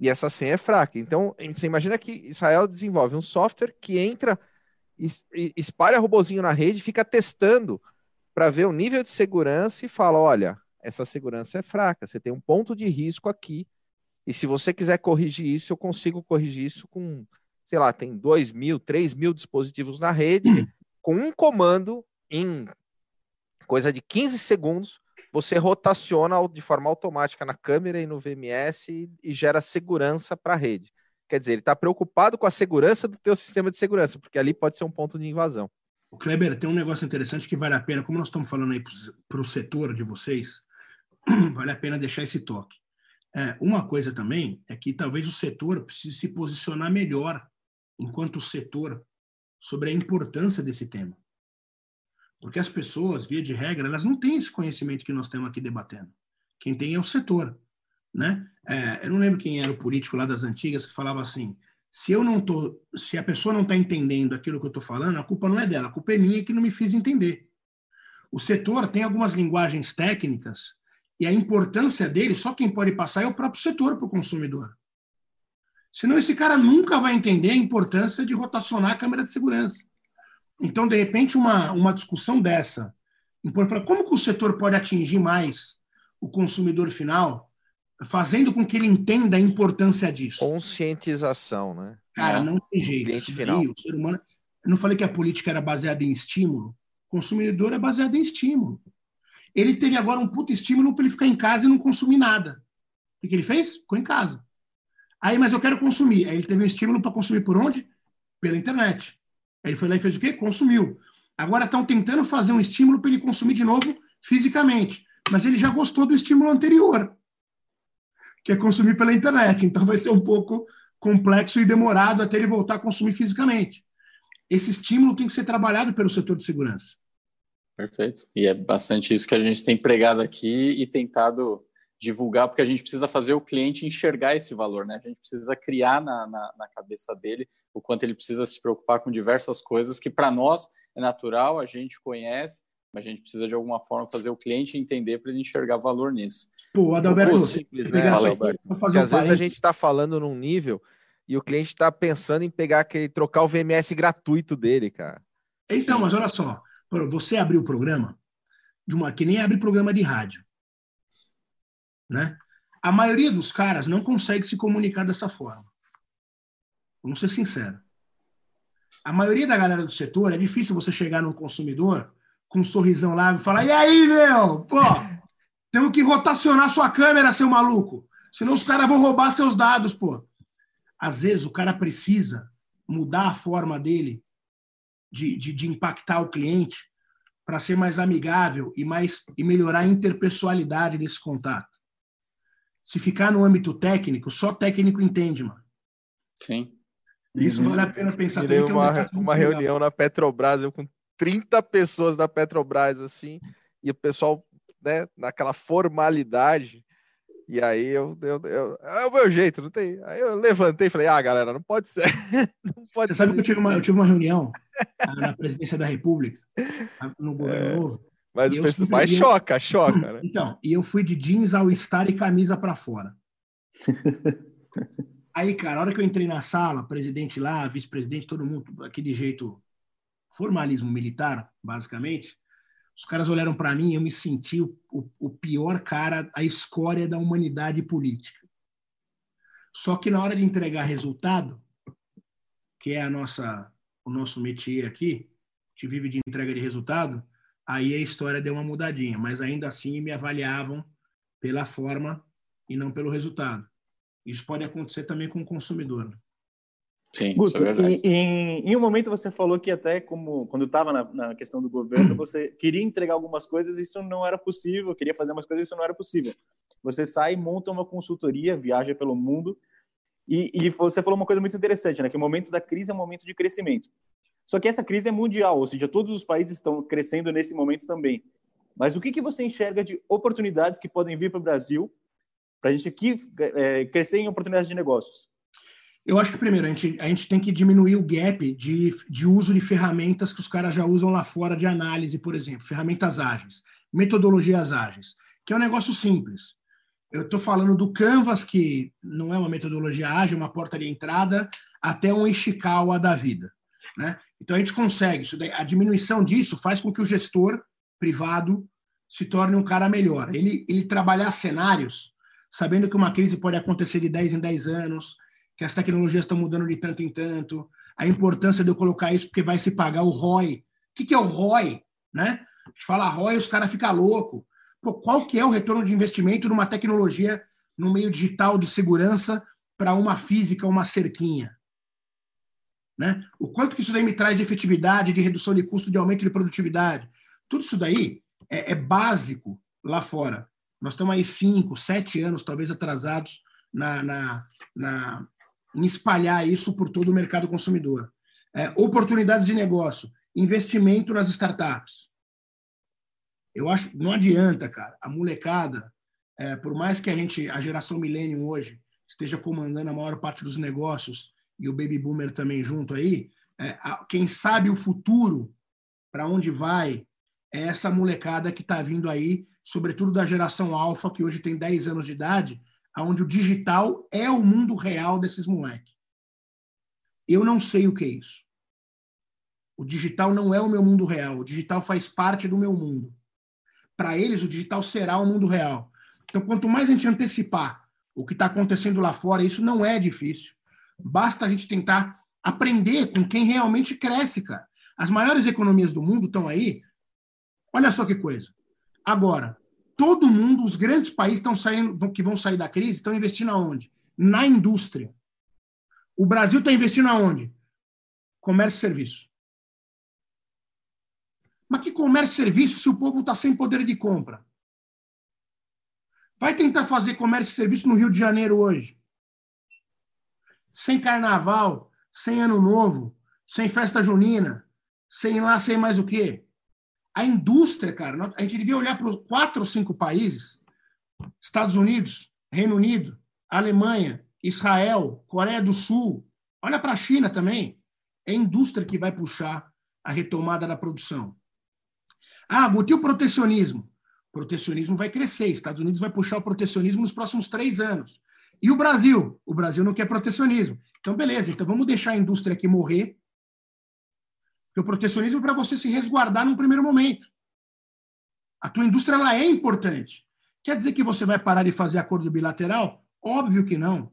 E essa senha é fraca. Então, você imagina que Israel desenvolve um software que entra, espalha robozinho na rede, fica testando para ver o nível de segurança e fala: olha, essa segurança é fraca, você tem um ponto de risco aqui. E se você quiser corrigir isso, eu consigo corrigir isso com, sei lá, tem 2 mil, 3 mil dispositivos na rede, com um comando em coisa de 15 segundos, você rotaciona de forma automática na câmera e no VMS e, e gera segurança para a rede. Quer dizer, ele está preocupado com a segurança do teu sistema de segurança, porque ali pode ser um ponto de invasão. O Kleber, tem um negócio interessante que vale a pena, como nós estamos falando aí para o setor de vocês, vale a pena deixar esse toque. É, uma coisa também é que talvez o setor precise se posicionar melhor, enquanto setor, sobre a importância desse tema. Porque as pessoas, via de regra, elas não têm esse conhecimento que nós estamos aqui debatendo. Quem tem é o setor. Né? É, eu não lembro quem era o político lá das antigas que falava assim: se eu não tô, se a pessoa não está entendendo aquilo que eu estou falando, a culpa não é dela, a culpa é minha que não me fiz entender. O setor tem algumas linguagens técnicas e a importância dele, só quem pode passar é o próprio setor para o consumidor. Senão esse cara nunca vai entender a importância de rotacionar a câmera de segurança. Então, de repente, uma, uma discussão dessa, como que o setor pode atingir mais o consumidor final, fazendo com que ele entenda a importância disso? Conscientização, né? Cara, é. não tem jeito. Final. Aí, o ser humano. Eu não falei que a política era baseada em estímulo. O consumidor é baseado em estímulo. Ele teve agora um puto estímulo para ele ficar em casa e não consumir nada. O que ele fez? Ficou em casa. Aí, mas eu quero consumir. Aí ele teve um estímulo para consumir por onde? Pela internet. Aí ele foi lá e fez o quê? Consumiu. Agora estão tentando fazer um estímulo para ele consumir de novo fisicamente. Mas ele já gostou do estímulo anterior, que é consumir pela internet. Então vai ser um pouco complexo e demorado até ele voltar a consumir fisicamente. Esse estímulo tem que ser trabalhado pelo setor de segurança. Perfeito. E é bastante isso que a gente tem pregado aqui e tentado divulgar, porque a gente precisa fazer o cliente enxergar esse valor, né? A gente precisa criar na, na, na cabeça dele o quanto ele precisa se preocupar com diversas coisas que para nós é natural, a gente conhece, mas a gente precisa de alguma forma fazer o cliente entender para ele enxergar valor nisso. Pô, Adalberto, simples, né? Fala, Alberto. Porque às vezes a gente está falando num nível e o cliente está pensando em pegar aquele, trocar o VMS gratuito dele, cara. Então, Sim. mas olha só, você abriu o programa de uma que nem abre programa de rádio né? A maioria dos caras não consegue se comunicar dessa forma. Vamos ser sinceros. A maioria da galera do setor, é difícil você chegar num consumidor com um sorrisão lá e falar: e aí, meu? Pô, temos que rotacionar sua câmera, seu maluco. Senão os caras vão roubar seus dados, pô. Às vezes o cara precisa mudar a forma dele de, de, de impactar o cliente para ser mais amigável e mais e melhorar a interpessoalidade desse contato. Se ficar no âmbito técnico, só técnico entende, mano. Sim. Isso vale a pena pensar. Tirei uma, é uma reunião na Petrobras, eu com 30 pessoas da Petrobras, assim, e o pessoal, né, naquela formalidade, e aí eu, eu, eu, é o meu jeito, não tem. Aí eu levantei e falei, ah, galera, não pode ser. Não pode Você ser. sabe que eu tive uma, eu tive uma reunião na presidência da República, no governo é. novo, mas, mas choca, choca, né? Então, e eu fui de jeans ao estar e camisa para fora. Aí, cara, a hora que eu entrei na sala, presidente lá, vice-presidente, todo mundo, aquele jeito, formalismo militar, basicamente, os caras olharam para mim e eu me senti o, o, o, pior cara, a escória da humanidade política. Só que na hora de entregar resultado, que é a nossa, o nosso métier aqui, a gente vive de entrega de resultado, aí a história deu uma mudadinha, mas ainda assim me avaliavam pela forma e não pelo resultado. Isso pode acontecer também com o consumidor. Né? Sim, Guto, é em, em, em, um momento você falou que até como quando estava na, na, questão do governo, você queria entregar algumas coisas e isso não era possível, queria fazer umas coisas e isso não era possível. Você sai, monta uma consultoria, viaja pelo mundo e, e você falou uma coisa muito interessante, né? Que o momento da crise é um momento de crescimento. Só que essa crise é mundial, ou seja, todos os países estão crescendo nesse momento também. Mas o que, que você enxerga de oportunidades que podem vir para o Brasil para a gente aqui é, crescer em oportunidades de negócios? Eu acho que, primeiro, a gente, a gente tem que diminuir o gap de, de uso de ferramentas que os caras já usam lá fora de análise, por exemplo, ferramentas ágeis, metodologias ágeis, que é um negócio simples. Eu estou falando do Canvas, que não é uma metodologia ágil, uma porta de entrada, até um Ishikawa da vida. Né? Então a gente consegue, isso daí, a diminuição disso faz com que o gestor privado se torne um cara melhor. Ele, ele trabalhar cenários, sabendo que uma crise pode acontecer de 10 em 10 anos, que as tecnologias estão mudando de tanto em tanto, a importância de eu colocar isso porque vai se pagar o ROI. O que, que é o ROI? Né? A gente fala ROI, os caras ficam loucos. qual que é o retorno de investimento numa tecnologia no meio digital de segurança para uma física, uma cerquinha? Né? O quanto que isso daí me traz de efetividade, de redução de custo, de aumento de produtividade? Tudo isso daí é, é básico lá fora. Nós estamos aí cinco, sete anos, talvez atrasados na, na, na em espalhar isso por todo o mercado consumidor. É, oportunidades de negócio, investimento nas startups. Eu acho não adianta, cara. A molecada, é, por mais que a gente, a geração milênio hoje, esteja comandando a maior parte dos negócios e o baby boomer também junto aí, é, a, quem sabe o futuro, para onde vai, é essa molecada que está vindo aí, sobretudo da geração alfa, que hoje tem 10 anos de idade, onde o digital é o mundo real desses moleques. Eu não sei o que é isso. O digital não é o meu mundo real. O digital faz parte do meu mundo. Para eles, o digital será o mundo real. Então, quanto mais a gente antecipar o que está acontecendo lá fora, isso não é difícil. Basta a gente tentar aprender com quem realmente cresce, cara. As maiores economias do mundo estão aí. Olha só que coisa. Agora, todo mundo, os grandes países estão saindo, que vão sair da crise, estão investindo aonde? Na indústria. O Brasil está investindo aonde? Comércio e serviço. Mas que comércio e serviço se o povo está sem poder de compra? Vai tentar fazer comércio e serviço no Rio de Janeiro hoje. Sem carnaval, sem ano novo, sem festa junina, sem lá, sem mais o quê? A indústria, cara, a gente devia olhar para quatro ou cinco países: Estados Unidos, Reino Unido, Alemanha, Israel, Coreia do Sul. Olha para a China também. É a indústria que vai puxar a retomada da produção. Ah, botei o protecionismo. O protecionismo vai crescer. Estados Unidos vai puxar o protecionismo nos próximos três anos. E o Brasil? O Brasil não quer protecionismo. Então, beleza. Então, vamos deixar a indústria aqui morrer porque o protecionismo é para você se resguardar num primeiro momento. A tua indústria ela é importante. Quer dizer que você vai parar de fazer acordo bilateral? Óbvio que não.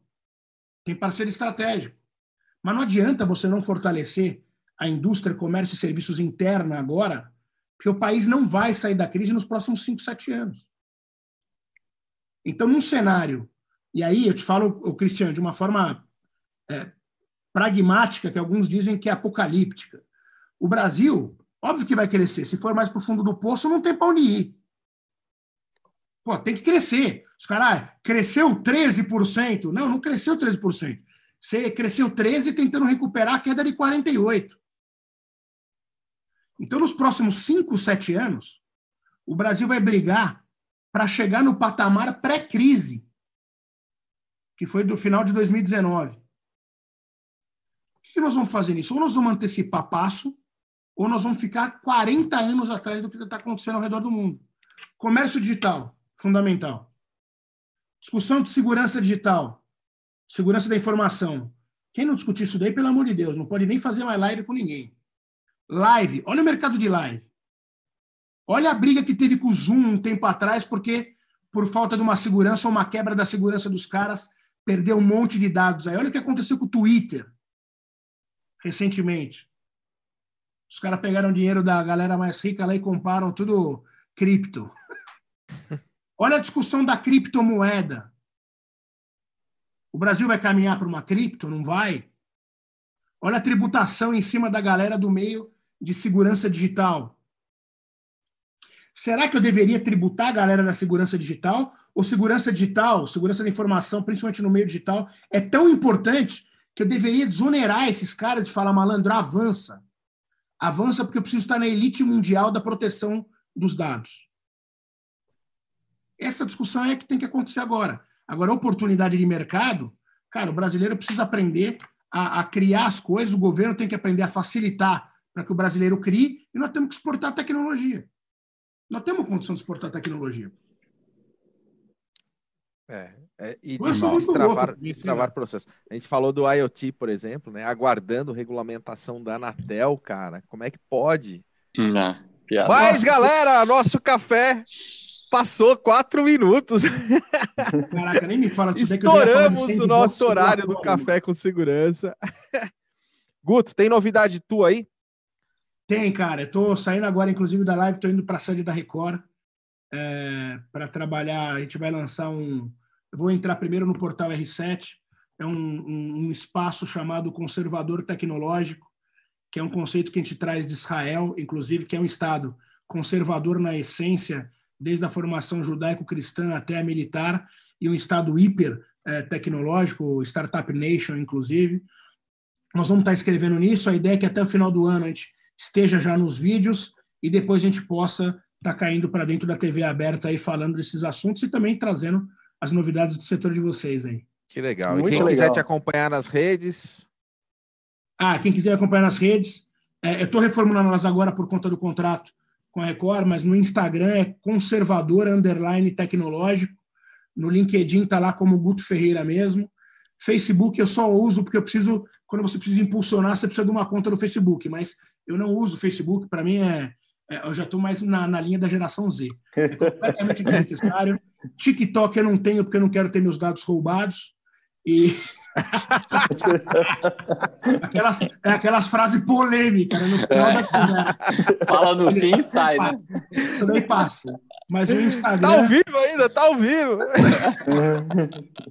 Tem parceiro estratégico. Mas não adianta você não fortalecer a indústria, comércio e serviços interna agora, porque o país não vai sair da crise nos próximos 5, 7 anos. Então, num cenário, e aí eu te falo, o Cristiano, de uma forma é, pragmática, que alguns dizem que é apocalíptica. O Brasil, óbvio que vai crescer. Se for mais para o fundo do poço, não tem para onde ir. Pô, tem que crescer. Os caras, ah, cresceu 13%. Não, não cresceu 13%. Você cresceu 13% tentando recuperar a queda de 48%. Então, nos próximos 5, 7 anos, o Brasil vai brigar para chegar no patamar pré-crise, que foi do final de 2019. O que nós vamos fazer nisso? Ou nós vamos antecipar passo, ou nós vamos ficar 40 anos atrás do que está acontecendo ao redor do mundo. Comércio digital, fundamental. Discussão de segurança digital, segurança da informação. Quem não discutir isso daí, pelo amor de Deus, não pode nem fazer mais live com ninguém. Live, olha o mercado de live. Olha a briga que teve com o Zoom um tempo atrás, porque por falta de uma segurança ou uma quebra da segurança dos caras, perdeu um monte de dados aí. Olha o que aconteceu com o Twitter recentemente. Os caras pegaram dinheiro da galera mais rica lá e compraram tudo cripto. Olha a discussão da criptomoeda. O Brasil vai caminhar para uma cripto? Não vai? Olha a tributação em cima da galera do meio de segurança digital. Será que eu deveria tributar a galera da segurança digital? Ou segurança digital, segurança da informação, principalmente no meio digital, é tão importante que eu deveria desonerar esses caras e falar, malandro, avança avança porque eu preciso estar na elite mundial da proteção dos dados. Essa discussão é que tem que acontecer agora. Agora, oportunidade de mercado, cara, o brasileiro precisa aprender a, a criar as coisas, o governo tem que aprender a facilitar para que o brasileiro crie, e nós temos que exportar tecnologia. Nós temos condição de exportar tecnologia. É, é, e de destravar, destravar processo. A gente falou do IoT, por exemplo, né? Aguardando regulamentação da Anatel, cara. Como é que pode? Não, Mas, Nossa, galera, nosso café passou quatro minutos. Caraca, nem me fala disso. Estouramos o nosso horário do café com segurança. Guto, tem novidade tua aí? Tem, cara. Eu tô saindo agora, inclusive, da live, tô indo para a sede da Record é, para trabalhar. A gente vai lançar um. Eu vou entrar primeiro no portal R7 é um, um, um espaço chamado conservador tecnológico, que é um conceito que a gente traz de Israel, inclusive, que é um Estado conservador na essência, desde a formação judaico-cristã até a militar, e um Estado hiper eh, tecnológico, Startup Nation, inclusive. Nós vamos estar escrevendo nisso. A ideia é que até o final do ano a gente esteja já nos vídeos e depois a gente possa estar caindo para dentro da TV aberta aí falando desses assuntos e também trazendo as novidades do setor de vocês aí. Que legal. Muito e quem legal. quiser te acompanhar nas redes. Ah, quem quiser acompanhar nas redes, é, eu estou reformulando elas agora por conta do contrato com a Record, mas no Instagram é conservador underline tecnológico. No LinkedIn está lá como Guto Ferreira mesmo. Facebook eu só uso porque eu preciso, quando você precisa impulsionar, você precisa de uma conta no Facebook, mas eu não uso Facebook, para mim é, é, eu já estou mais na, na, linha da geração Z. É completamente desnecessário. TikTok eu não tenho porque eu não quero ter meus dados roubados. E aquelas, é aquelas frases polêmicas né? no final é. da Fala no fim e sai, né? Isso daí passa. Mas o Instagram. Tá ao vivo ainda, tá ao vivo.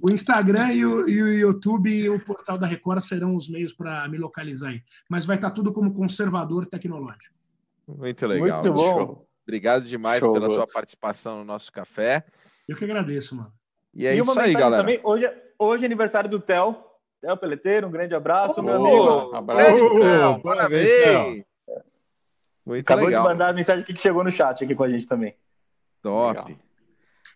o Instagram e o, e o YouTube e o portal da Record serão os meios para me localizar aí. Mas vai estar tá tudo como conservador tecnológico. Muito legal. Muito bom. Show. Obrigado demais Show, pela tua participação no nosso café. Eu que agradeço, mano. E é e isso aí, galera. Também, hoje, hoje é aniversário do Theo. Theo Peleteiro, um grande abraço, oh, meu amigo. Abraço, oh, Theo. Parabéns. Muito Acabou legal. de mandar a mensagem aqui que chegou no chat aqui com a gente também. Top. Legal.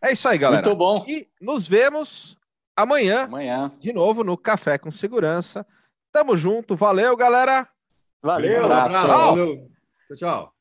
É isso aí, galera. Muito bom. E nos vemos amanhã, amanhã. de novo no Café com Segurança. Tamo junto. Valeu, galera. Valeu. Um abraço. Valeu. Tchau, tchau.